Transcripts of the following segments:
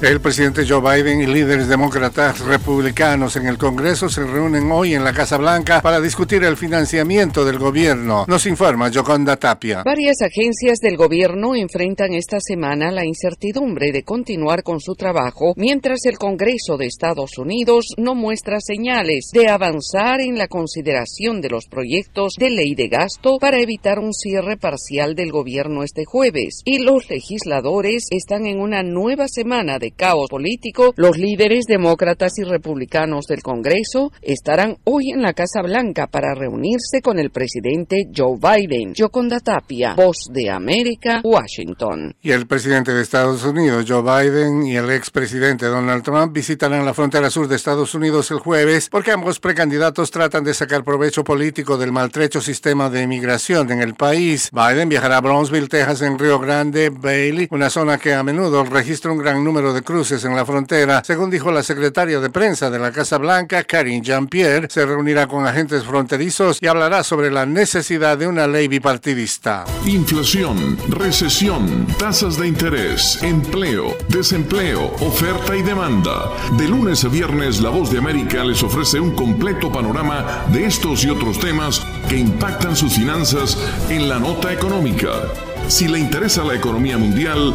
El presidente Joe Biden y líderes demócratas republicanos en el Congreso se reúnen hoy en la Casa Blanca para discutir el financiamiento del gobierno. Nos informa Joconda Tapia. Varias agencias del gobierno enfrentan esta semana la incertidumbre de continuar con su trabajo mientras el Congreso de Estados Unidos no muestra señales de avanzar en la consideración de los proyectos de ley de gasto para evitar un cierre parcial del gobierno este jueves. Y los legisladores están en una nueva semana de caos político, los líderes demócratas y republicanos del Congreso estarán hoy en la Casa Blanca para reunirse con el presidente Joe Biden. Yoconda Tapia, Voz de América, Washington. Y el presidente de Estados Unidos, Joe Biden, y el expresidente Donald Trump visitarán la frontera sur de Estados Unidos el jueves porque ambos precandidatos tratan de sacar provecho político del maltrecho sistema de inmigración en el país. Biden viajará a Brownsville, Texas, en Río Grande, Bailey, una zona que a menudo registra un gran número de cruces en la frontera. Según dijo la secretaria de prensa de la Casa Blanca, Karine Jean-Pierre, se reunirá con agentes fronterizos y hablará sobre la necesidad de una ley bipartidista. Inflación, recesión, tasas de interés, empleo, desempleo, oferta y demanda. De lunes a viernes, La Voz de América les ofrece un completo panorama de estos y otros temas que impactan sus finanzas en la nota económica. Si le interesa la economía mundial,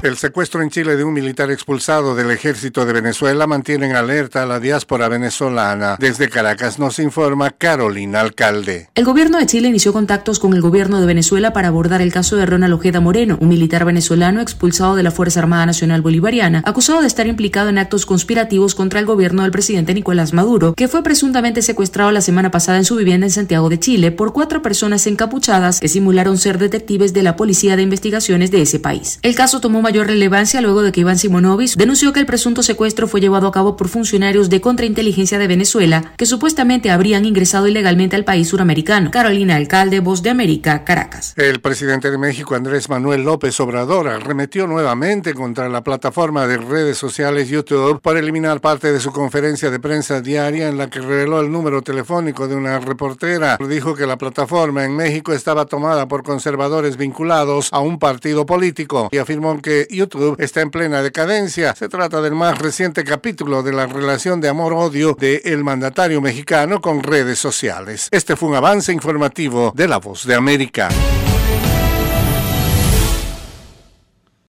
El secuestro en Chile de un militar expulsado del ejército de Venezuela mantiene en alerta a la diáspora venezolana. Desde Caracas nos informa Carolina Alcalde. El gobierno de Chile inició contactos con el gobierno de Venezuela para abordar el caso de Ronald Ojeda Moreno, un militar venezolano expulsado de la Fuerza Armada Nacional Bolivariana, acusado de estar implicado en actos conspirativos contra el gobierno del presidente Nicolás Maduro, que fue presuntamente secuestrado la semana pasada en su vivienda en Santiago de Chile por cuatro personas encapuchadas que simularon ser detectives de la Policía de Investigaciones de ese país. El caso tomó mayor relevancia luego de que Iván Simonovic denunció que el presunto secuestro fue llevado a cabo por funcionarios de contrainteligencia de Venezuela que supuestamente habrían ingresado ilegalmente al país suramericano. Carolina Alcalde, Voz de América, Caracas. El presidente de México, Andrés Manuel López Obrador, arremetió nuevamente contra la plataforma de redes sociales YouTube por eliminar parte de su conferencia de prensa diaria en la que reveló el número telefónico de una reportera. Dijo que la plataforma en México estaba tomada por conservadores vinculados a un partido político y afirmó que YouTube está en plena decadencia. Se trata del más reciente capítulo de la relación de amor-odio del el mandatario mexicano con redes sociales. Este fue un avance informativo de La Voz de América.